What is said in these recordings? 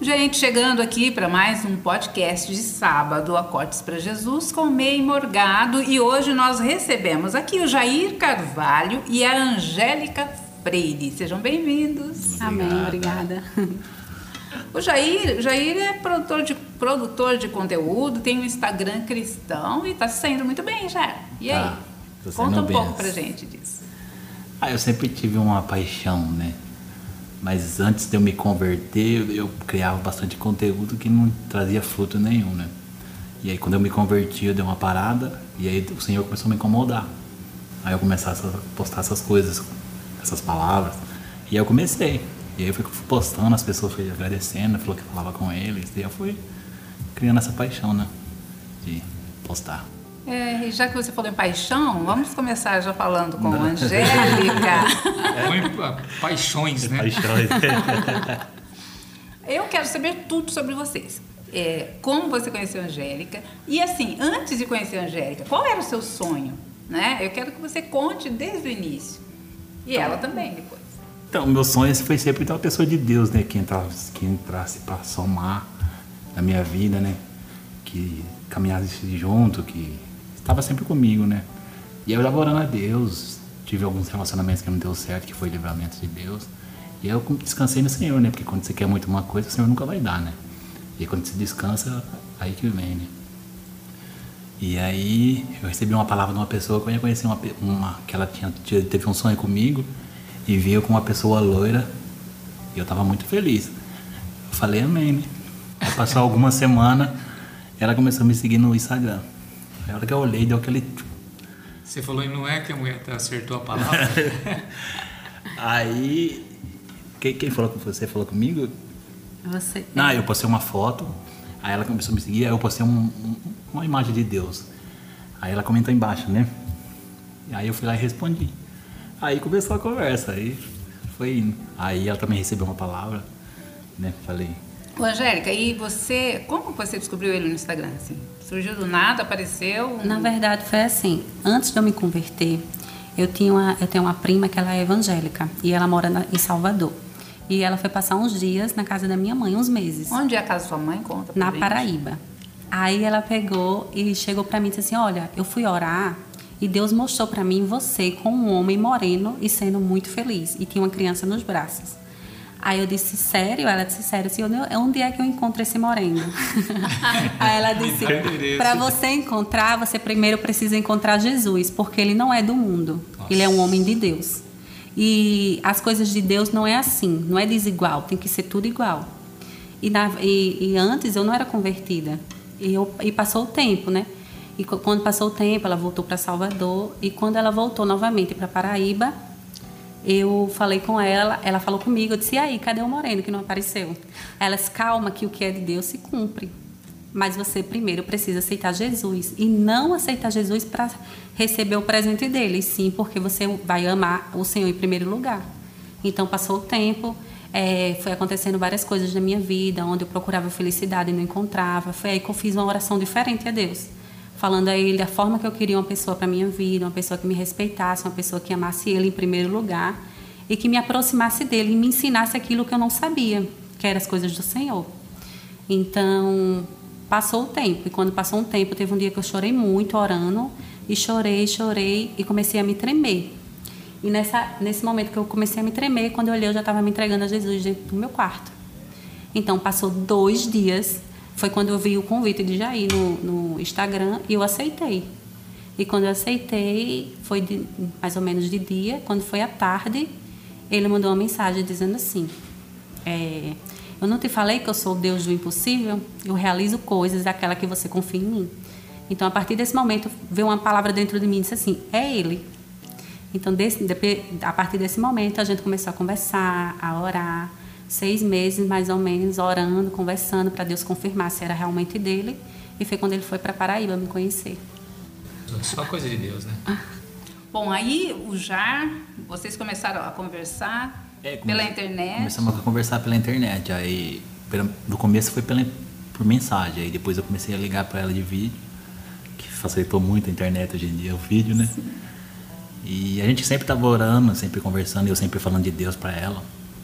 Gente, chegando aqui para mais um podcast de sábado, Acortes para Jesus, com Mei Morgado. E hoje nós recebemos aqui o Jair Carvalho e a Angélica Freire. Sejam bem-vindos. Amém, obrigada. O Jair, Jair é produtor de, produtor de conteúdo, tem um Instagram cristão e está saindo muito bem já. E aí? Tá, Conta um bem. pouco pra gente disso. Ah, eu sempre tive uma paixão, né? Mas antes de eu me converter, eu criava bastante conteúdo que não trazia fruto nenhum, né? E aí quando eu me converti, eu dei uma parada e aí o Senhor começou a me incomodar. Aí eu começasse a postar essas coisas, essas palavras. E aí eu comecei. E aí eu fui postando, as pessoas foram agradecendo, falou que falava com eles. E eu fui criando essa paixão, né? De postar. É, e já que você falou em paixão, vamos começar já falando com a Angélica. Põe paixões, né? Paixões. Eu quero saber tudo sobre vocês. É, como você conheceu a Angélica? E assim, antes de conhecer a Angélica, qual era o seu sonho? Né? Eu quero que você conte desde o início. E ela também, depois. Então, meu sonho foi sempre ter uma pessoa de Deus, né? Que entrasse, que entrasse para somar na minha vida, né? Que caminhasse junto, que estava sempre comigo, né? E eu já orando a Deus, tive alguns relacionamentos que não deu certo, que foi livramento de Deus. E eu descansei no Senhor, né? Porque quando você quer muito uma coisa, o Senhor nunca vai dar, né? E quando você descansa, aí que vem, né? E aí eu recebi uma palavra de uma pessoa que eu ia conhecer uma, uma que ela tinha, teve um sonho comigo e veio com uma pessoa loira e eu tava muito feliz. Eu falei amém, né? Passou alguma semana, ela começou a me seguir no Instagram. Aí a hora que eu olhei, deu aquele. Você falou e não é que a mulher acertou a palavra? Aí. Quem, quem falou com você? Falou comigo? Você. Não, eu postei uma foto, aí ela começou a me seguir, aí eu postei um, um, uma imagem de Deus. Aí ela comentou embaixo, né? Aí eu fui lá e respondi. Aí começou a conversa, aí foi indo. Aí ela também recebeu uma palavra, né? Falei. Ô, Angélica, e você, como você descobriu ele no Instagram? Assim? Surgiu do nada, apareceu? Na verdade, foi assim. Antes de eu me converter, eu, tinha uma, eu tenho uma prima que ela é evangélica e ela mora na, em Salvador. E ela foi passar uns dias na casa da minha mãe, uns meses. Onde é a casa da sua mãe? Conta pra Na gente. Paraíba. Aí ela pegou e chegou para mim e disse assim: Olha, eu fui orar e Deus mostrou para mim você com um homem moreno e sendo muito feliz. E tinha uma criança nos braços. Aí eu disse, sério? Ela disse, sério, senhor, onde é que eu encontro esse moreno? Aí ela disse, para você encontrar, você primeiro precisa encontrar Jesus, porque ele não é do mundo, Nossa. ele é um homem de Deus. E as coisas de Deus não é assim, não é desigual, tem que ser tudo igual. E, na, e, e antes eu não era convertida, e, eu, e passou o tempo, né? E quando passou o tempo, ela voltou para Salvador, e quando ela voltou novamente para Paraíba, eu falei com ela, ela falou comigo, eu disse, e aí, cadê o moreno que não apareceu? Ela disse, calma, que o que é de Deus se cumpre. Mas você primeiro precisa aceitar Jesus. E não aceitar Jesus para receber o presente dele, sim porque você vai amar o Senhor em primeiro lugar. Então, passou o tempo, é, foi acontecendo várias coisas na minha vida, onde eu procurava felicidade e não encontrava. Foi aí que eu fiz uma oração diferente a Deus falando a ele a forma que eu queria uma pessoa para minha vida, uma pessoa que me respeitasse, uma pessoa que amasse ele em primeiro lugar e que me aproximasse dele e me ensinasse aquilo que eu não sabia, que eram as coisas do Senhor. Então, passou o tempo, e quando passou um tempo, teve um dia que eu chorei muito orando, e chorei, chorei, e comecei a me tremer. E nessa, nesse momento que eu comecei a me tremer, quando eu olhei, eu já estava me entregando a Jesus dentro do meu quarto. Então, passou dois dias foi quando eu vi o convite de Jair no, no Instagram e eu aceitei. E quando eu aceitei, foi de, mais ou menos de dia. Quando foi à tarde, ele mandou uma mensagem dizendo assim: é, Eu não te falei que eu sou o Deus do impossível? Eu realizo coisas daquela que você confia em mim. Então, a partir desse momento, veio uma palavra dentro de mim e disse assim: É Ele. Então, desse, a partir desse momento, a gente começou a conversar, a orar seis meses mais ou menos orando, conversando para Deus confirmar se era realmente dele. E foi quando ele foi para Paraíba me conhecer. Só coisa de Deus, né? Bom, aí o Jar, vocês começaram a conversar é, pela internet. Começamos a conversar pela internet. Aí no começo foi pela, por mensagem. Aí depois eu comecei a ligar para ela de vídeo, que facilitou muito a internet hoje em dia, o vídeo, né? Sim. E a gente sempre estava orando, sempre conversando, e eu sempre falando de Deus para ela.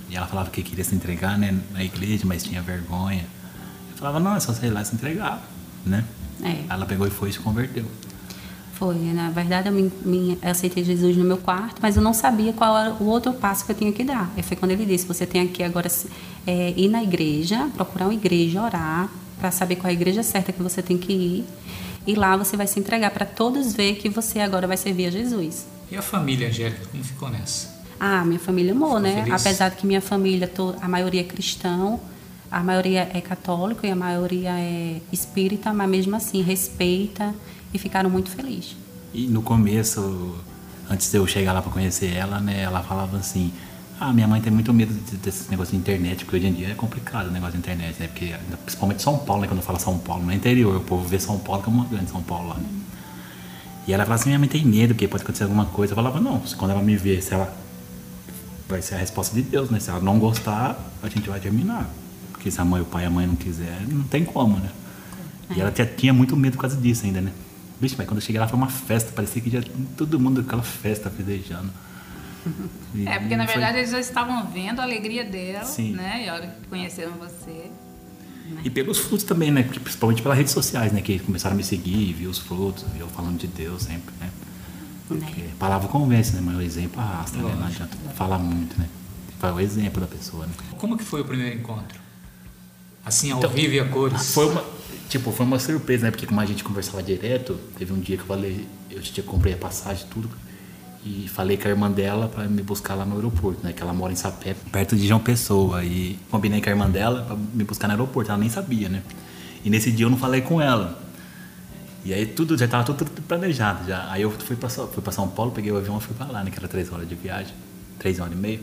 E ela falava que queria se entregar, né, na igreja, mas tinha vergonha. Eu falava, não, é só você ir lá e se entregar, né? É. Ela pegou e foi e se converteu. Foi, na verdade eu me, me- aceitei Jesus no meu quarto, mas eu não sabia qual era o outro passo que eu tinha que dar. E foi quando ele disse: você tem que agora é, ir na igreja, procurar uma igreja, orar, para saber qual é a igreja certa que você tem que ir. E lá você vai se entregar para todos ver que você agora vai servir a Jesus. E a família, Angélica, como ficou nessa? Ah, minha família amou, né? feliz? Apesar de que minha família, a maioria é cristão, a maioria é católico e a maioria é espírita, mas mesmo assim respeita e ficaram muito felizes. E no começo, antes de eu chegar lá pra conhecer ela, né, ela falava assim: Ah, minha mãe tem muito medo de- desse negócio de internet, porque hoje em dia é complicado o negócio de internet, né? Porque principalmente São Paulo, né? Quando eu falo São Paulo, no interior, o povo vê São Paulo como uma grande São Paulo lá, né? E ela falava assim: Minha mãe tem medo, porque pode acontecer alguma coisa. Eu falava: Não, se quando ela me ver, se ela. Vai ser a resposta de Deus, né? Se ela não gostar, a gente vai terminar. Porque se a mãe, o pai e a mãe não quiser, não tem como, né? E ela tinha, tinha muito medo por causa disso ainda, né? Vixe, mas quando eu cheguei lá foi uma festa, parecia que já todo mundo aquela festa festejando. E É, porque na foi- verdade eles já estavam vendo a alegria dela, Sim. né? E a hora que conheceram você. E pelos frutos também, né? Principalmente pelas redes sociais, né? Que começaram a me seguir, viu os frutos, viu eu falando de Deus sempre, né? A palavra convence, né? Mas o exemplo arrasta, né? Não adianta falar muito, né? Foi o exemplo da pessoa, né? Como que foi o primeiro encontro? Assim, ao Então, vivo e a cores? Foi uma, tipo, foi uma surpresa, né? Porque como a gente conversava direto, teve um dia que eu falei, eu tinha comprei a passagem e tudo, e falei com a irmã dela para me buscar lá no aeroporto, né? Que ela mora em Sapé, perto de João Pessoa, e combinei com a irmã dela para me buscar no aeroporto, ela nem sabia, né? E nesse dia eu não falei com ela. E aí tudo, já tava tudo, tudo planejado já. Aí eu fui pra, São- fui pra São Paulo, peguei o avião e fui pra lá, né? Que era três horas de viagem, três horas e meia.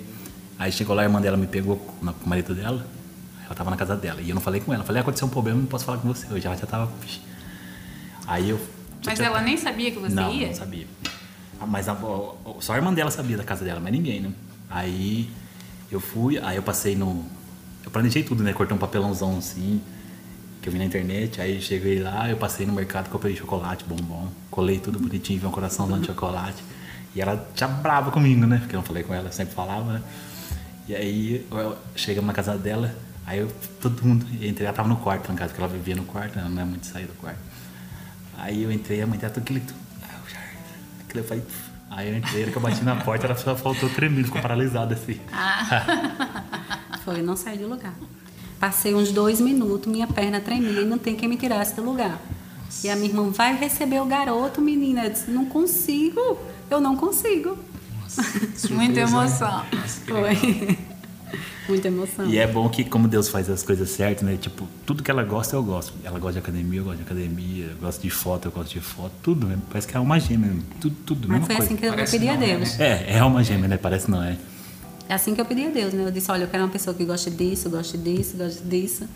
Aí chegou lá, a irmã dela me pegou com o marido dela, ela tava na casa dela. E eu não falei com ela. Falei, ah, aconteceu um problema, não posso falar com você. Eu já, já tava. Aí eu. Mas ela nem sabia que você não, ia? não sabia. Ah, Mas a- só a irmã dela sabia da casa dela, mas ninguém, né? Aí eu fui, aí eu passei no. Eu planejei tudo, né? Cortei um papelãozão assim, que eu vi na internet. Aí cheguei lá, eu passei no mercado, comprei chocolate, bombom, colei tudo bonitinho, vi um coraçãozão de chocolate. E ela já brava comigo, né? Porque eu não falei com ela, sempre falava, né? E aí chegamos na casa dela, aí eu, todo mundo, eu entrei, ela tava no quarto em casa, porque ela vivia no quarto, né? ela não é muito sair do quarto. Aí eu entrei, a mãe dela tudo. Ah. Aquilo eu falei, aí eu entrei, que eu bati na porta, ela só faltou tremendo, ficou paralisada assim. Foi, não saí do lugar. Passei uns dois minutos, minha perna tremia e não tem quem me tirasse do lugar. E a minha irmã vai receber o garoto, menina. Eu disse, não consigo, eu não consigo. Nossa, surpresa, Muita né? emoção. Nossa. Foi. Muita emoção. E é bom que, como Deus faz as coisas certas, né? Tipo, tudo que ela gosta, eu gosto. Ela gosta de academia, eu gosto de academia. Eu gosto de foto, eu gosto de foto. Tudo, né? Parece que é uma gêmea. Tudo, tudo, Mas mesma foi coisa. assim que eu Parece pedi a né? Deus. É, é uma gêmea, né? Parece não, é. É assim que eu pedi a Deus, né? Eu disse, olha, eu quero uma pessoa que goste disso, goste disso, goste disso.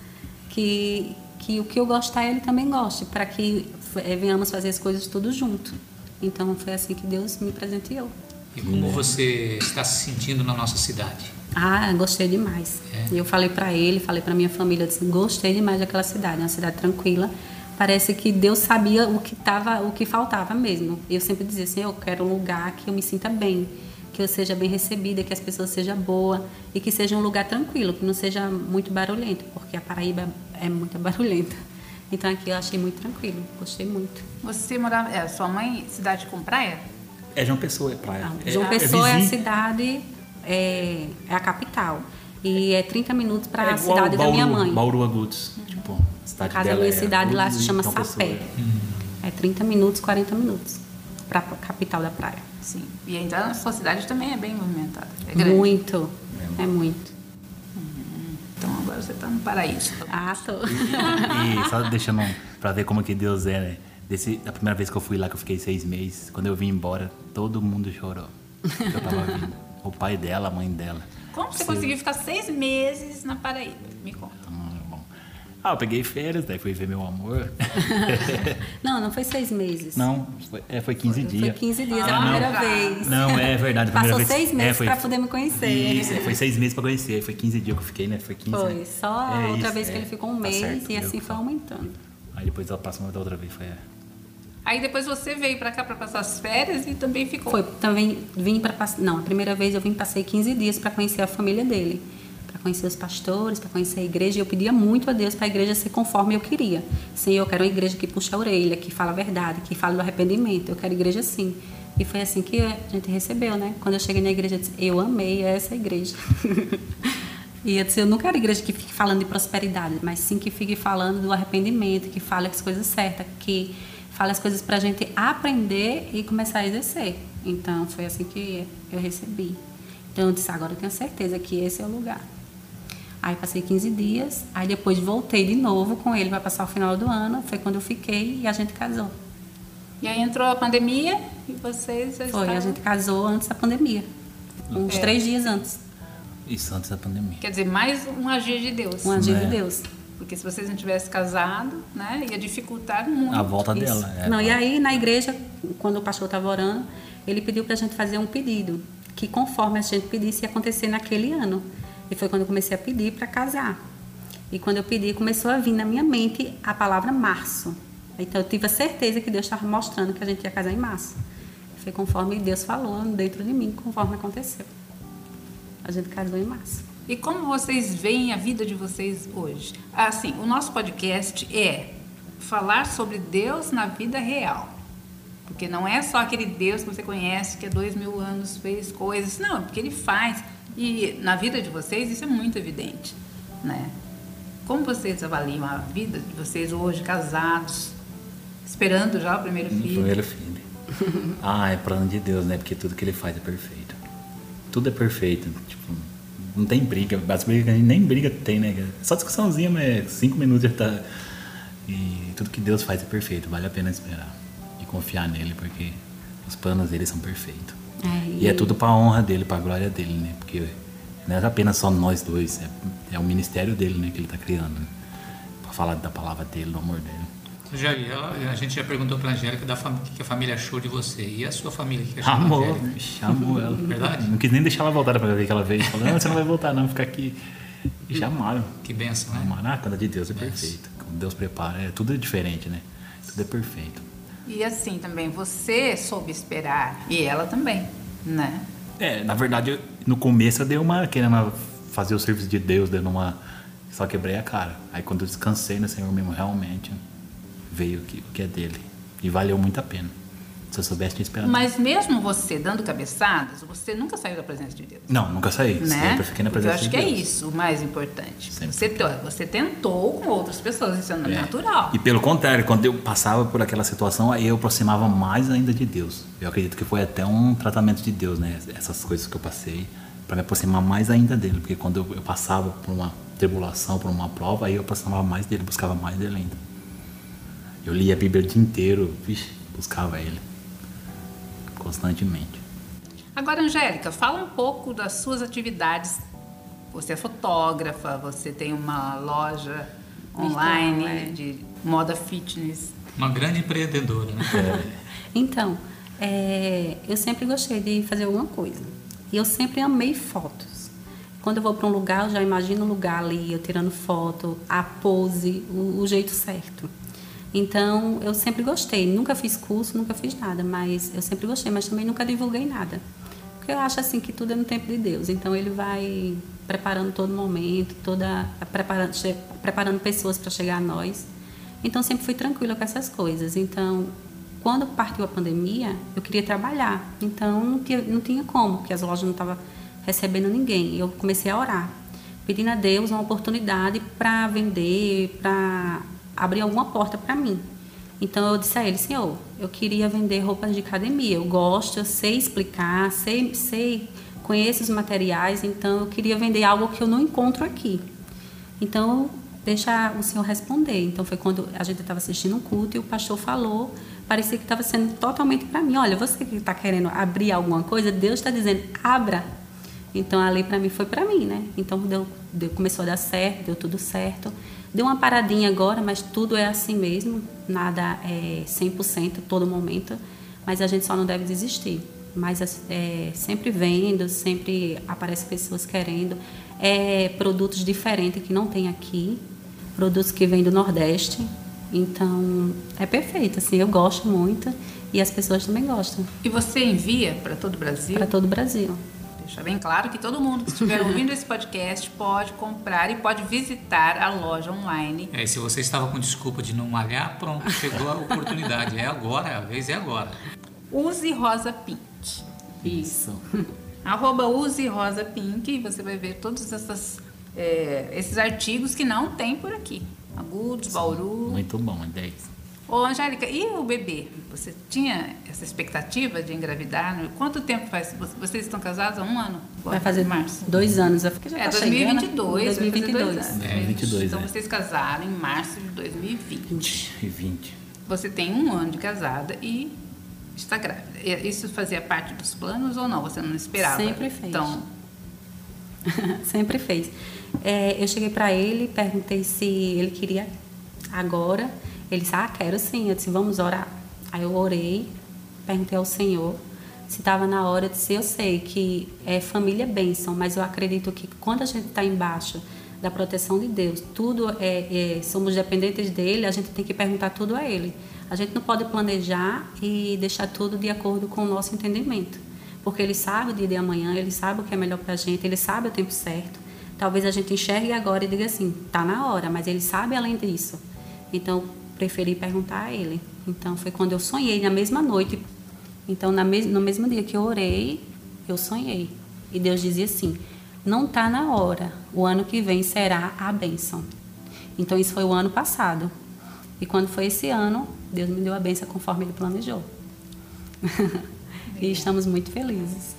Que, que o que eu gostar, ele também goste. Para que eh, venhamos fazer as coisas tudo junto. Então, foi assim que Deus me presenteou. E como você está se sentindo na nossa cidade? Ah, gostei demais. É? Eu falei para ele, falei para minha família, eu disse, gostei demais daquela cidade, é uma cidade tranquila. Parece que Deus sabia o que tava, o que faltava mesmo. Eu sempre dizia assim, eu quero um lugar que eu me sinta bem, que eu seja bem recebida, que as pessoas sejam boas e que seja um lugar tranquilo, que não seja muito barulhento, porque a Paraíba é muito barulhenta. Então aqui eu achei muito tranquilo, gostei muito. Você morava. É, sua mãe, cidade com praia? É João Pessoa, é praia. Não, é, João Pessoa é, a vizinho. cidade, é, é a capital. E é 30 minutos para É a cidade da Bauru, minha mãe. Bauru Agudos. Tipo, a A cidade casa da dela minha é cidade lá se chama Sapé. é. É 30 minutos, 40 minutos para a capital da praia. Sim. E então a sua cidade também é bem movimentada. É grande. Muito, é muito. Então agora você está no paraíso. Ah, tô. E só deixando pra ver como que Deus é, né? Desse, a primeira vez que eu fui lá, que eu fiquei seis meses, quando eu vim embora, todo mundo chorou. Eu tava vindo. O pai dela, a mãe dela. Como você Sim. conseguiu ficar seis meses na Paraíba? Me conta. É. Ah, eu peguei férias, daí fui ver meu amor. Não, não foi seis meses. não, foi, é, foi 15 Foi dias. 15 dias, Ah, é a primeira não. vez. Não, é verdade. Passou vez- seis é, meses foi- para poder me conhecer. Isso, foi seis meses pra conhecer. Foi 15 dias que eu fiquei, né? Foi 15. Foi, só a É outra isso, vez que é. ele ficou um Tá mês certo, e assim foi aumentando. Aí depois a próxima da outra vez foi. é. Aí depois você veio para cá para passar as férias e também ficou. Foi, também vim para não, a primeira vez eu vim passei 15 dias para conhecer a família dele, conhecer os pastores, para conhecer a igreja. E eu pedia muito a Deus para a igreja ser conforme eu queria. Senhor, eu quero uma igreja que puxa a orelha, que fala a verdade, que fala do arrependimento. Eu quero igreja assim. E foi assim que a gente recebeu, né? Quando eu cheguei na igreja, eu disse, eu amei essa igreja. e eu disse, eu não quero igreja que fique falando de prosperidade, mas sim que fique falando do arrependimento, que fale as coisas certas, que fala as coisas para a gente aprender e começar a exercer. Então, foi assim que eu recebi. Então, eu disse, agora eu tenho certeza que esse é o lugar. Aí passei 15 dias, aí depois voltei de novo com ele para passar o final do ano. Foi quando eu fiquei e a gente casou. E aí entrou a pandemia e vocês já Foi, estavam... a gente casou antes da pandemia. Uns É. três dias antes. Isso antes da pandemia. Quer dizer, mais um agir de Deus. Um agir É. de Deus. Porque se vocês não tivessem casado, né, ia dificultar muito. A volta Isso. dela. é, Não, e aí na igreja, quando o pastor estava orando, ele pediu para a gente fazer um pedido, que conforme a gente pedisse ia acontecer naquele ano. E foi quando eu comecei a pedir para casar. E quando eu pedi, começou a vir na minha mente a palavra março. Então eu tive a certeza que Deus estava mostrando que a gente ia casar em março. Foi conforme Deus falou dentro de mim, conforme aconteceu. A gente casou em março. E como vocês veem a vida de vocês hoje? Assim, o nosso podcast é falar sobre Deus na vida real. Porque não é só aquele Deus que você conhece que há dois mil anos fez coisas. Não, porque ele faz. E na vida de vocês isso é muito evidente, né? Como vocês avaliam a vida de vocês hoje, casados, esperando já o primeiro No filho? primeiro filho. ah, é plano de Deus, né? Porque tudo que ele faz é perfeito. Tudo é perfeito. Tipo, não tem briga. As brigas, a gente nem briga tem, né? Só discussãozinha, mas cinco minutos já tá. E tudo que Deus faz é perfeito. Vale a pena esperar. E confiar nele, porque os planos dele são perfeitos. É, E é tudo pra honra dele, pra glória dele, né? Porque não é apenas só nós dois, é, é o ministério dele, né? Que ele tá criando, né? Pra falar da palavra dele, do amor dele. Jair, ela- a gente já perguntou pra Angélica da fam- que a família achou de você. E a sua família que achou Angélica? chamou ela. Verdade? Não quis nem deixar ela voltar pra ver que ela veio. Falou, não, você não vai voltar não, fica aqui. E chamaram. Que benção, né? Chamaram, ah, cada de Deus é Benção. perfeito. Como Deus prepara, é, tudo é diferente, né? Tudo é perfeito. E assim também, você soube esperar. E ela também, né? É, na verdade, no começo eu dei uma querendo fazer o serviço de Deus, dando uma. Só quebrei a cara. Aí quando eu descansei no Senhor mesmo, realmente veio o que é dele. E valeu muito a pena. Se eu soubesse, tinha esperado. Mas mesmo você dando cabeçadas, você nunca saiu da presença de Deus. Não, nunca saí. Né? Sempre fiquei na Porque eu presença acho de que é Deus. isso o mais importante. Sempre. Você, você tentou com outras pessoas, isso é É. natural. E pelo contrário, quando eu passava por aquela situação, aí eu aproximava mais ainda de Deus. Eu acredito que foi até um tratamento de Deus, né? Essas coisas que eu passei, para me aproximar mais ainda dele. Porque quando eu, eu passava por uma tribulação, por uma prova, aí eu aproximava mais dele, buscava mais dele ainda. Eu lia a Bíblia o dia inteiro, vixe, buscava ele. Constantemente. Agora, Angélica, fala um pouco das suas atividades. Você é fotógrafa, você tem uma loja online é. de moda fitness. Uma grande empreendedora, né? Então, é, eu sempre gostei de fazer alguma coisa. E eu sempre amei fotos. Quando eu vou para um lugar, eu já imagino o lugar ali, eu tirando foto, a pose, o, o jeito certo. Então, eu sempre gostei. Nunca fiz curso, nunca fiz nada, mas eu sempre gostei, mas também nunca divulguei nada. Porque eu acho assim que tudo é no tempo de Deus. Então, ele vai preparando todo momento, toda preparando, preparando pessoas para chegar a nós. Então, sempre fui tranquila com essas coisas. Então, quando partiu a pandemia, eu queria trabalhar. Então, não tinha, não tinha como, porque as lojas não estavam recebendo ninguém. Eu comecei a orar, pedindo a Deus uma oportunidade para vender, para abrir alguma porta para mim. Então, eu disse a ele, Senhor, eu queria vender roupas de academia. Eu gosto, eu sei explicar, sei, sei conheço os materiais, então eu queria vender algo que eu não encontro aqui. Então, deixa o senhor responder. Então, foi quando a gente estava assistindo um culto e o pastor falou, parecia que estava sendo totalmente para mim. Olha, você que está querendo abrir alguma coisa, Deus está dizendo, abra. Então, ali para mim foi para mim, né? Então, deu, deu, começou a dar certo, deu tudo certo. Deu uma paradinha agora, mas tudo é assim mesmo. Nada é 100% todo momento. Mas a gente só não deve desistir mas é, sempre vendo, sempre aparecem pessoas querendo. É, produtos diferentes que não tem aqui, produtos que vêm do Nordeste, Então, é perfeito, assim, eu gosto muito e as pessoas também gostam, E você envia para todo o Brasil? para todo o Brasil. Deixa bem claro que todo mundo que estiver ouvindo esse podcast pode comprar e pode visitar a loja online. É, e se você estava com desculpa de não malhar, pronto, chegou a oportunidade. É agora, a vez é agora. Use Rosa Pink. Isso. Arroba Use Rosa Pink e você vai ver todos essas, é, esses artigos que não tem por aqui. Agudos, Bauru. Muito bom, 10. Ô, Angélica, e o bebê? Você tinha essa expectativa de engravidar? Quanto tempo faz? Vocês estão casados há um ano? Vai fazer Em março. dois anos, eu já É, tá chegando. 2022. vai fazer 2022. dois anos. É, 22, Então é. vocês casaram em março de 2020. E 20. Você tem um ano de casada e está grávida. Isso fazia parte dos planos ou não? Você não esperava? Sempre fez. Então, Sempre fez. É, eu cheguei para ele, perguntei se ele queria agora. Ele disse, ah, quero sim. Eu disse, vamos orar. Aí eu orei, perguntei ao Senhor se estava na hora. Eu disse, eu sei que é família bênção, mas eu acredito que quando a gente está embaixo da proteção de Deus, tudo é, é, somos dependentes dele, a gente tem que perguntar tudo a ele. A gente não pode planejar e deixar tudo de acordo com o nosso entendimento porque ele sabe o dia de amanhã, ele sabe o que é melhor para a gente, ele sabe o tempo certo. Talvez a gente enxergue agora e diga assim, tá na hora, mas ele sabe além disso. Então, preferi perguntar a ele. Então, foi quando eu sonhei na mesma noite. Então, na mes no mesmo dia que eu orei, eu sonhei. E Deus dizia assim: não tá na hora, o ano que vem será a bênção. Então, isso foi o ano passado. E quando foi esse ano, Deus me deu a bênção conforme ele planejou. e estamos muito felizes.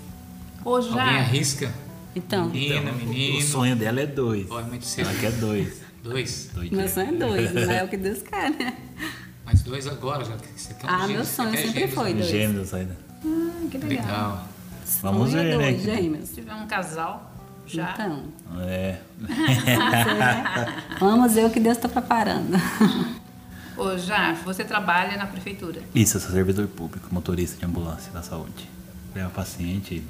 ou já. Alguém arrisca? Então, Menina, O menino. sonho dela é dois. Ó, é muito cedo. Ela quer dois. Dois. dois meu sonho é dois, não é o que Deus quer, né? Mas dois agora, já que você quer um Ah, gêmeo, meu sonho sempre gêmeos, foi né? dois. Gêmeos ainda. Ah, que legal. Legal. Vamos Sonho é ver, né? dois, gêmeos. Se tiver um casal, já. Então, É. vamos ver o que Deus está preparando. Ô, já, você trabalha na prefeitura. Isso, eu sou servidor público, motorista de ambulância da saúde. Leva paciente,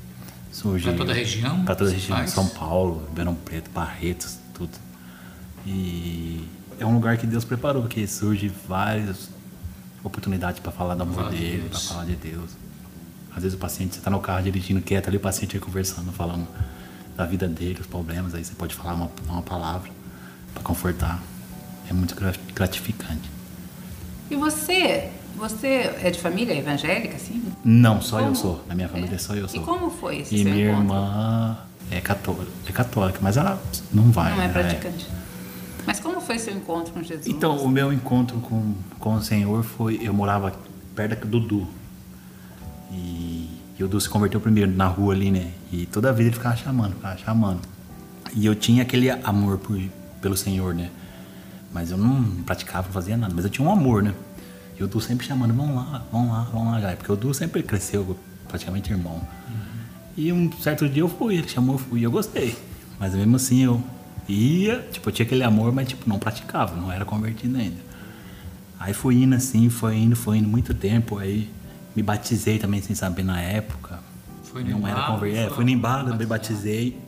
surge. Pra toda a região? Pra toda a região. São Paulo, Ribeirão Preto, Barretos, tudo. E é um lugar que Deus preparou, que surge várias oportunidades para falar do amor de dele, Deus. para falar de Deus. Às vezes o paciente, você tá no carro dirigindo quieto ali, o paciente aí conversando, falando da vida dele, os problemas, aí você pode falar uma, uma palavra para confortar. É muito gra- gratificante. E você? Você é de família evangélica, assim? Não, só eu Como? sou. Na minha família É. só eu E sou. como foi esse E seu minha encontro? irmã é católica, é católica, mas ela não vai. Não é né? praticante. Mas como foi seu encontro com Jesus? Então, o meu encontro com, com o Senhor foi. Eu morava perto do Dudu. E, e o Dudu se converteu primeiro na rua ali, né? E toda vida ele ficava chamando, ficava chamando. E eu tinha aquele amor por, pelo Senhor, né? Mas eu não praticava, não fazia nada. Mas eu tinha um amor, né? E o Dudu sempre chamando, vamos lá, vamos lá, vamos lá, galera. Porque o Dudu sempre cresceu, praticamente irmão. E um certo dia eu fui, ele chamou, eu fui e eu gostei. Mas mesmo assim eu ia, tipo, eu tinha aquele amor, mas tipo, não praticava, não era convertido ainda. Aí fui indo assim, foi indo, foi indo muito tempo, aí me batizei também sem saber na época. Foi não era convertido, é, foi embalo, me batizei.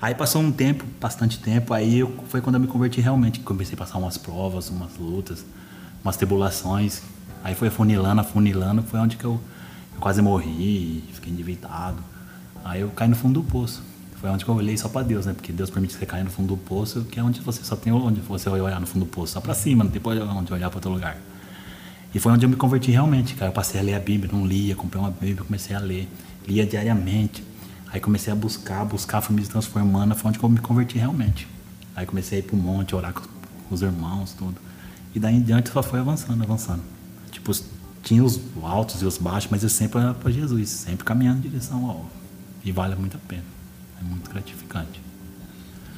Aí passou um tempo, bastante tempo, aí eu, foi quando eu me converti realmente, comecei a passar umas provas, umas lutas, umas tribulações. Aí foi afunilando, afunilando, foi onde que eu, eu quase morri, fiquei endividado. Aí eu caí no fundo do poço. Foi onde eu olhei só pra Deus, né? Porque Deus permite você cair no fundo do poço, que é onde você só tem onde você vai olhar no fundo do poço, só pra cima, não tem onde olhar pra outro lugar. E foi onde eu me converti realmente, cara. Eu passei a ler a Bíblia, não lia, comprei uma Bíblia, comecei a ler, lia diariamente. Aí comecei a buscar, buscar, fui me transformando, foi onde eu me converti realmente. Aí comecei a ir pro monte, orar com, os irmãos, tudo. E daí em diante só foi avançando, avançando. Tipo, tinha os altos e os baixos, mas eu sempre olhava pra Jesus, sempre caminhando em direção ao. E vale muito a pena. É muito gratificante.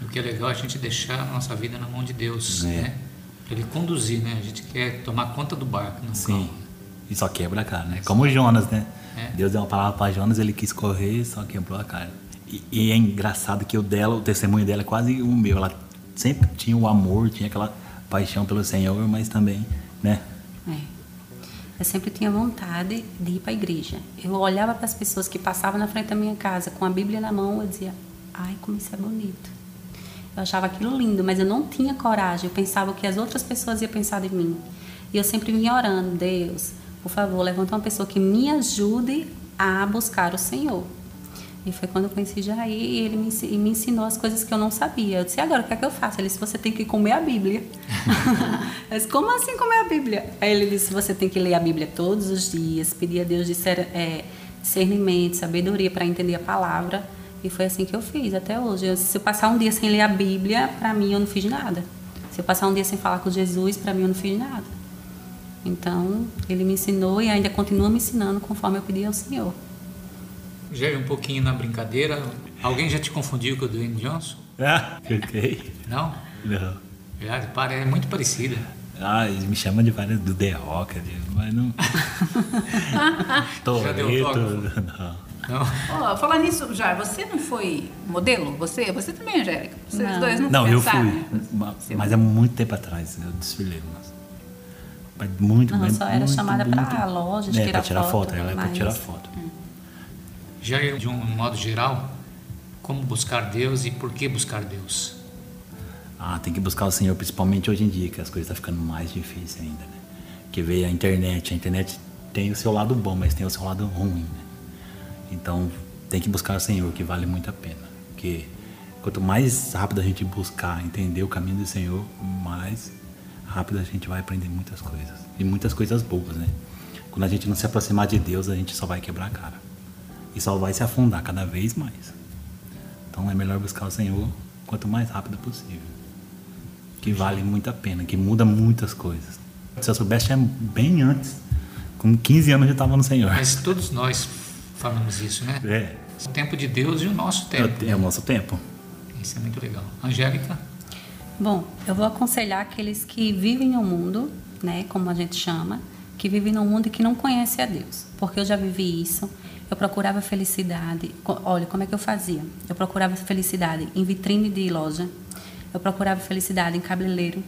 O que é legal é a gente deixar a nossa vida na mão de Deus, É. né? Ele conduzir, né? A gente quer tomar conta do barco, não Sim. calma. E só quebra a cara, né? Como o Jonas, né? É. Deus deu uma palavra para Jonas, ele quis correr, só quebrou a cara. E, e é engraçado que o dela, o testemunho dela é quase o meu. Ela sempre tinha o amor, tinha aquela paixão pelo Senhor, mas também, né? É. Eu sempre tinha vontade de ir para a igreja. Eu olhava para as pessoas que passavam na frente da minha casa com a Bíblia na mão, eu dizia: "Ai, como isso é bonito". Eu achava aquilo lindo, mas eu não tinha coragem. Eu pensava o que as outras pessoas iam pensar de mim. E eu sempre vinha orando, Deus, por favor, levanta uma pessoa que me ajude a buscar o Senhor. E foi quando eu conheci Jair e ele me, ensi- me ensinou as coisas que eu não sabia. Eu disse, "E agora, o que é que eu faço? Ele disse, você tem que comer a Bíblia. eu disse, como assim comer a Bíblia? Aí ele disse, você tem que ler a Bíblia todos os dias, pedir a Deus é, discernimento, sabedoria para entender a palavra. E foi assim que eu fiz até hoje. Eu- se eu passar um dia sem ler a Bíblia, para mim eu não fiz nada. Se eu passar um dia sem falar com Jesus, para mim eu não fiz nada. Então, ele me ensinou e ainda continua me ensinando conforme eu pedi ao Senhor. Gere um pouquinho na brincadeira. Alguém já te confundiu com o Dwayne Johnson? Ah, ok. Não? Não. Verdade, para, é muito parecida. Ah, eles me chamam de várias do The Rock, mas não. Já deu Toreto, não. Não? Ó, falar nisso, já, você não foi modelo? Você? Você também, Angélica? Vocês Não. dois não Não, eu fui. ma- Mas é muito tempo atrás, eu desfilei. Mas, mas muito, Não, mas só era muito, chamada pra lojas, é, tirar pra tirar foto, foto. Ela é pra mas- tirar foto. Já de um modo geral, como buscar Deus e por que buscar Deus? Ah, tem que buscar o Senhor, principalmente hoje em dia, que as coisas estão ficando mais difíceis ainda, né? Que veio a internet. A internet tem o seu lado bom, mas tem o seu lado ruim, né? Então, tem que buscar o Senhor, que vale muito a pena. Porque quanto mais rápido a gente buscar entender o caminho do Senhor, mais rápido a gente vai aprender muitas coisas. E muitas coisas boas, né? Quando a gente não se aproximar de Deus, a gente só vai quebrar a cara. E só vai se afundar cada vez mais. Então é melhor buscar o Senhor quanto mais rápido possível. Que vale muito a pena, que muda muitas coisas. Se eu soubesse, é bem antes. Com 15 anos eu já estava no Senhor. Mas todos nós falamos isso, né? É, O tempo de Deus e o nosso tempo. é o nosso tempo. Isso é muito legal. Angélica? Bom, eu vou aconselhar aqueles que vivem no mundo, né, como a gente chama, que vivem no mundo que não conhecem a Deus. Porque eu já vivi isso. Eu procurava felicidade. Olha, como é que eu fazia? Eu procurava felicidade em vitrine de loja. Eu procurava felicidade em cabeleireiro,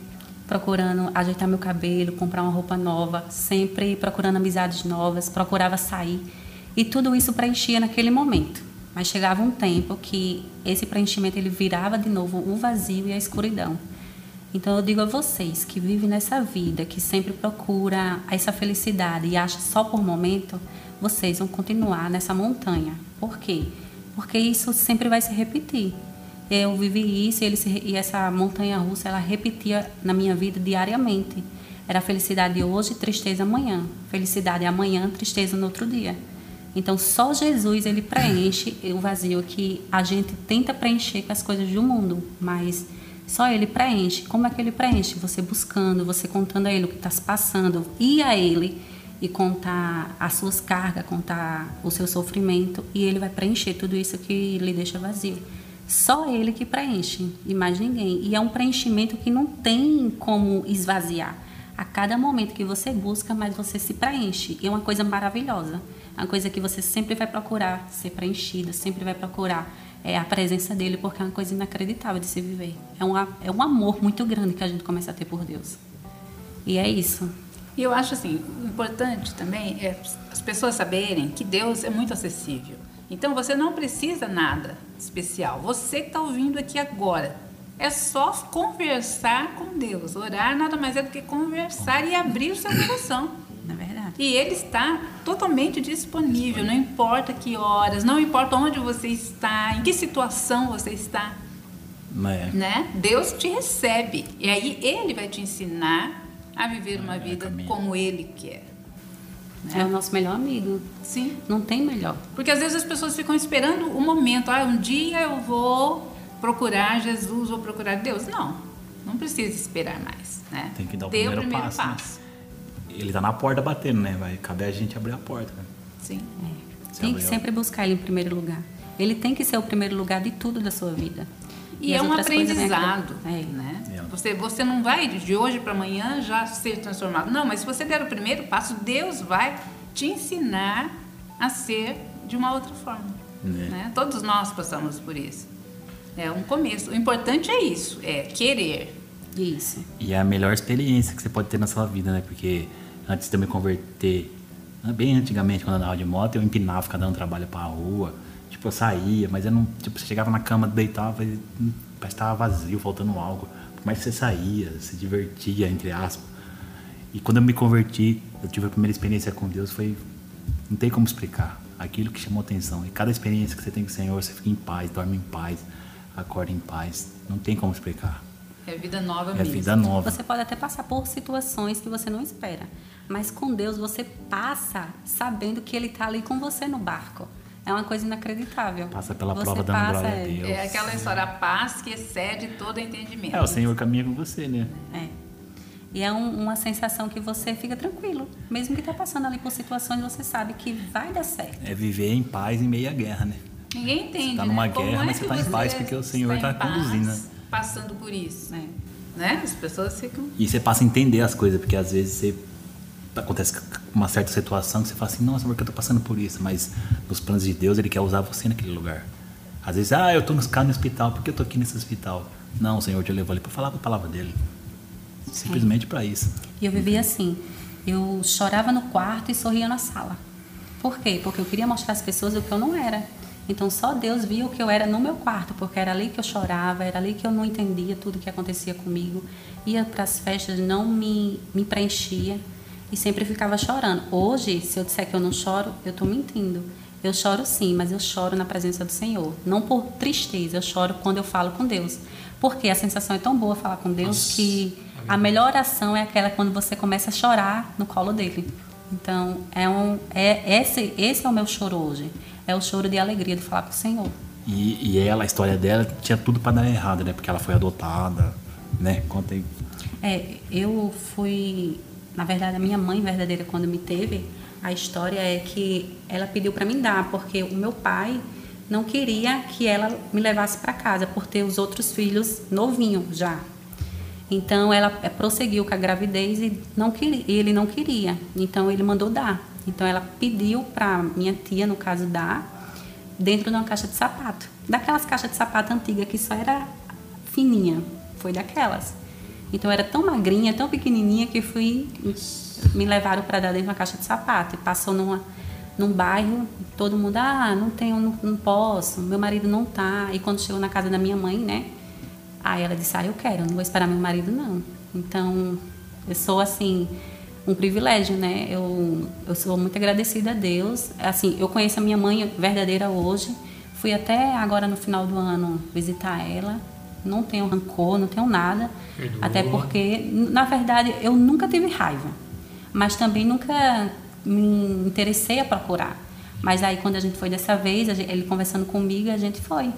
procurando ajeitar meu cabelo, comprar uma roupa nova, sempre procurando amizades novas, procurava sair. E tudo isso preenchia naquele momento. Mas chegava um tempo que esse preenchimento ele virava de novo o vazio e a escuridão. Então eu digo a vocês que vivem nessa vida, que sempre procura essa felicidade e acha só por momento, vocês vão continuar nessa montanha. Por quê? Porque isso sempre vai se repetir. Eu vivi isso e, se- e essa montanha russa ela repetia na minha vida diariamente. Era felicidade hoje, tristeza amanhã. Felicidade amanhã, tristeza no outro dia. Então só Jesus ele preenche o vazio que a gente tenta preencher com as coisas do mundo, mas só ele preenche. Como é que ele preenche? Você buscando, você contando a ele o que está se passando, ir a ele e contar as suas cargas, contar o seu sofrimento e ele vai preencher tudo isso que lhe deixa vazio. Só ele que preenche e mais ninguém. E é um preenchimento que não tem como esvaziar. A cada momento que você busca, mais você se preenche. E é uma coisa maravilhosa. É uma coisa que você sempre vai procurar ser preenchida, sempre vai procurar é, a presença dele, porque é uma coisa inacreditável de se viver. É um, é um amor muito grande que a gente começa a ter por Deus. E é isso. E eu acho assim, o importante também é as pessoas saberem que Deus é muito acessível. Então você não precisa nada especial. Você que está ouvindo aqui agora. É só conversar com Deus. Orar nada mais é do que conversar e abrir o seu coração. Na verdade. E ele está totalmente disponível, não importa que horas, não importa onde você está, em que situação você está, Né? né? Deus te recebe. E aí ele vai te ensinar a viver uma vida caminho. como ele quer. É o nosso melhor amigo. Sim. Não tem melhor. Porque às vezes as pessoas ficam esperando o momento, ah, um dia eu vou procurar Jesus, vou procurar Deus. Não, não precisa esperar mais, né? Tem que dar o Dê primeiro, primeiro passo. né? Ele tá na porta batendo, né? Vai caber a gente abrir a porta. Né? Sim. Se Tem que sempre buscar ele em primeiro lugar. Ele tem que ser o primeiro lugar de tudo da sua vida. E, é as um vêm aprendizado, é. né? É. Você, você não vai de hoje para amanhã já ser transformado. Não, mas se você der o primeiro passo, Deus vai te ensinar a ser de uma outra forma. Né. né? Todos nós passamos por isso. É um começo. O importante é isso, é querer. Isso. E é a melhor experiência que você pode ter na sua vida, né? Porque antes de eu me converter, bem antigamente, quando eu andava de moto, eu empinava, ficava dando trabalho pra rua. Tipo, eu saía, mas eu não. Tipo, você chegava na cama, deitava e hum, parece que tava vazio, faltando algo. Por mais que você saía, se divertia, entre aspas. E quando eu me converti, eu tive a primeira experiência com Deus, foi. Não tem como explicar. Aquilo que chamou atenção. E cada experiência que você tem com o Senhor, você fica em paz, dorme em paz, acorda em paz. Não tem como explicar. É vida nova É mesmo. vida nova. Você pode até passar por situações que você não espera, mas com Deus você passa sabendo que Ele está ali com você no barco. É uma coisa inacreditável. Passa pela Você prova dando passa, glória a é, Deus. É aquela história, a paz que excede todo entendimento. É, o Senhor caminha com você, né? É. E é um- uma sensação que você fica tranquilo. Mesmo que está passando ali por situações, você sabe que vai dar certo. É viver em paz em meio à guerra, né? Ninguém entende, tá numa né? Como guerra, é mas você que tá em paz porque o Senhor está tá paz conduzindo, né? Passando por isso, né? né? As pessoas ficam... E você passa a entender as coisas, porque às vezes você acontece uma certa situação que você fala assim, nossa, por que eu tô passando por isso? Mas nos planos de Deus, ele quer usar você naquele lugar. Às vezes, ah, eu tô nos no hospital, por que eu tô aqui nesse hospital? Não, o Senhor te levou ali para falar a palavra dele. Simplesmente para isso. E eu vivia assim. Eu chorava no quarto e sorria na sala. Por quê? Porque eu queria mostrar às pessoas o que eu não era. Então só Deus via o que eu era no meu quarto, porque era ali que eu chorava, era ali que eu não entendia tudo que acontecia comigo. Ia para as festas, não me, me preenchia e sempre ficava chorando. Hoje, se eu disser que eu não choro, eu estou mentindo. Eu choro sim, mas eu choro na presença do Senhor. Não por tristeza, eu choro quando eu falo com Deus. Porque a sensação é tão boa falar com Deus Nossa, que a melhor oração é aquela quando você começa a chorar no colo dele. Então, é um, é, esse, esse é o meu choro hoje. É o choro de alegria de falar com o Senhor. E, e ela, a história dela, tinha tudo para dar errado, né? Porque ela foi adotada, né? Conta aí. É, eu fui, na verdade, a minha mãe verdadeira quando me teve, a história é que ela pediu para me dar, porque o meu pai não queria que ela me levasse para casa por ter os outros filhos novinhos já. Então ela é, prosseguiu com a gravidez e não queria, ele não queria. Então ele mandou dar. Então ela pediu para minha tia, no caso, dar dentro de uma caixa de sapato. Daquelas caixas de sapato antiga que só era fininha. Foi daquelas. Então era tão magrinha, tão pequenininha que fui me levaram para dar dentro de uma caixa de sapato e passou numa num bairro, todo mundo, ah, não tenho, não, não posso, meu marido não tá. E quando chegou na casa da minha mãe, né? Aí ela disse, ah, eu quero, não vou esperar meu marido, não. Então, eu sou, assim, um privilégio, né? Eu, eu sou muito agradecida a Deus. Assim, eu conheço a minha mãe verdadeira hoje. Fui até agora no final do ano visitar ela. Não tenho rancor, não tenho nada. Perdoa. Até porque, na verdade, eu nunca tive raiva. Mas também nunca me interessei a procurar. Mas aí, quando a gente foi dessa vez, ele conversando comigo, a gente foi.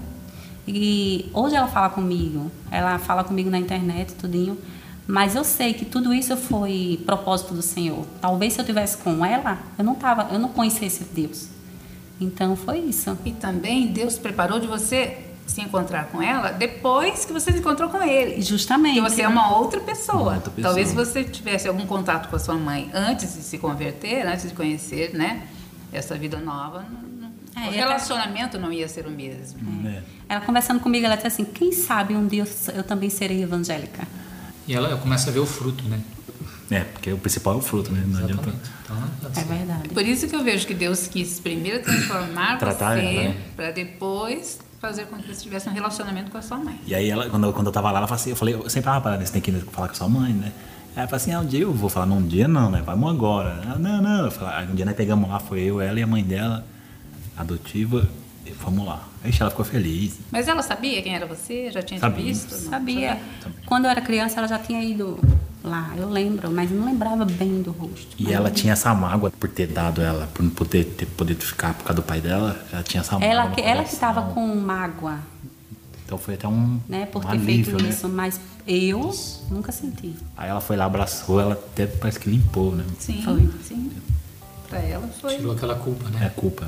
E hoje ela fala comigo, ela fala comigo na internet, tudinho. Mas eu sei que tudo isso foi propósito do Senhor. Talvez se eu tivesse com ela, eu não tava, eu não conhecesse Deus. Então foi isso. E também Deus preparou de você se encontrar com ela depois que você se encontrou com ele. Justamente. Porque você é uma outra pessoa. Uma outra pessoa. Talvez se você tivesse algum contato com a sua mãe antes de se converter, antes de conhecer, né, essa vida nova, não- não- É, o e relacionamento não ia ser o mesmo. né? Ela conversando comigo, ela disse assim: quem sabe um dia eu, eu também serei evangélica. E ela começa a ver o fruto, né? É, porque o principal é o fruto, né? Não adianta. Exatamente. Então, ela- É verdade. Por isso que eu vejo que Deus quis primeiro transformar Tratar você, né? para depois fazer com que você tivesse um relacionamento com a sua mãe. E aí, ela, quando, eu, quando eu tava lá, ela falou assim, eu falei, eu sempre, ah, para, você tem que falar com sua mãe, né? Aí ela falou assim, ah, um dia eu vou falar, não, um dia não, né? Vamos agora. Ela, não, não. Eu falei, aí um dia nós pegamos lá, foi eu, ela e a mãe dela, adotiva, e fomos lá. Aí ela ficou feliz. Mas ela sabia quem era você? Já tinha Sabia. visto? Não? Sabia. Quando eu era criança, ela já tinha ido lá, eu lembro, mas não lembrava bem do rosto. E ela tinha essa mágoa por ter dado ela, por não poder ter podido ficar por causa do pai dela, ela tinha essa mágoa. Ela, que- ela que estava com mágoa, Então foi até um, né, por um ter alívio, feito né? isso, mas eu nunca senti. Aí ela foi lá, abraçou, ela até parece que limpou, né? Sim, Foi. sim. Pra ela foi. tirou aquela culpa, É né? culpa.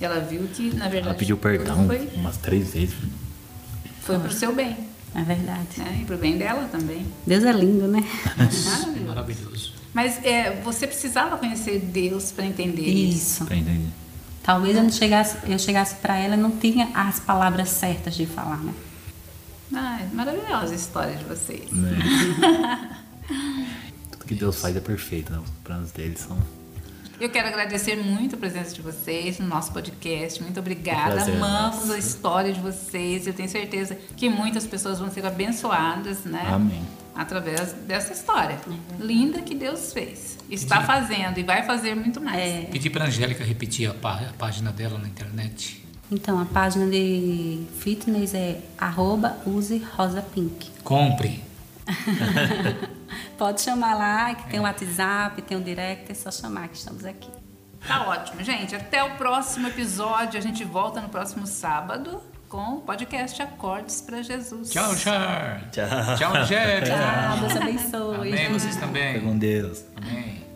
Ela viu que, na verdade, Ela pediu perdão Foi, umas três vezes. foi pro seu bem, É verdade. né? E pro bem dela também. Deus é lindo, né? Maravilhoso. Maravilhoso. Mas é, você precisava conhecer Deus para entender Isso. Pra entender. Talvez eu não chegasse, eu chegasse para ela e não tinha as palavras certas de falar, né? Ah, é maravilhosa a história de vocês. Né? Tudo que Deus faz é perfeito, né? Os planos dele são. Eu quero agradecer muito a presença de vocês no nosso podcast. Muito obrigada. prazer Amamos nosso. a história de vocês. Eu tenho certeza que muitas pessoas vão ser abençoadas, né? Amém. Através dessa história linda que Deus fez. Está fazendo e vai fazer muito mais. É, Pedi para Angélica repetir a, pá- a página dela na internet. então, a página de fitness é arroba use rosa pink. Compre. Pode chamar lá, que tem o WhatsApp, tem o direct, é só chamar que estamos aqui. Tá ótimo, gente. Até o próximo episódio. A gente volta no próximo sábado com o podcast Acordes para Jesus. Tchau, Char. Tchau. Tchau, Angélica. Tchau, Deus abençoe. Amém, vocês também. com Deus. Amém.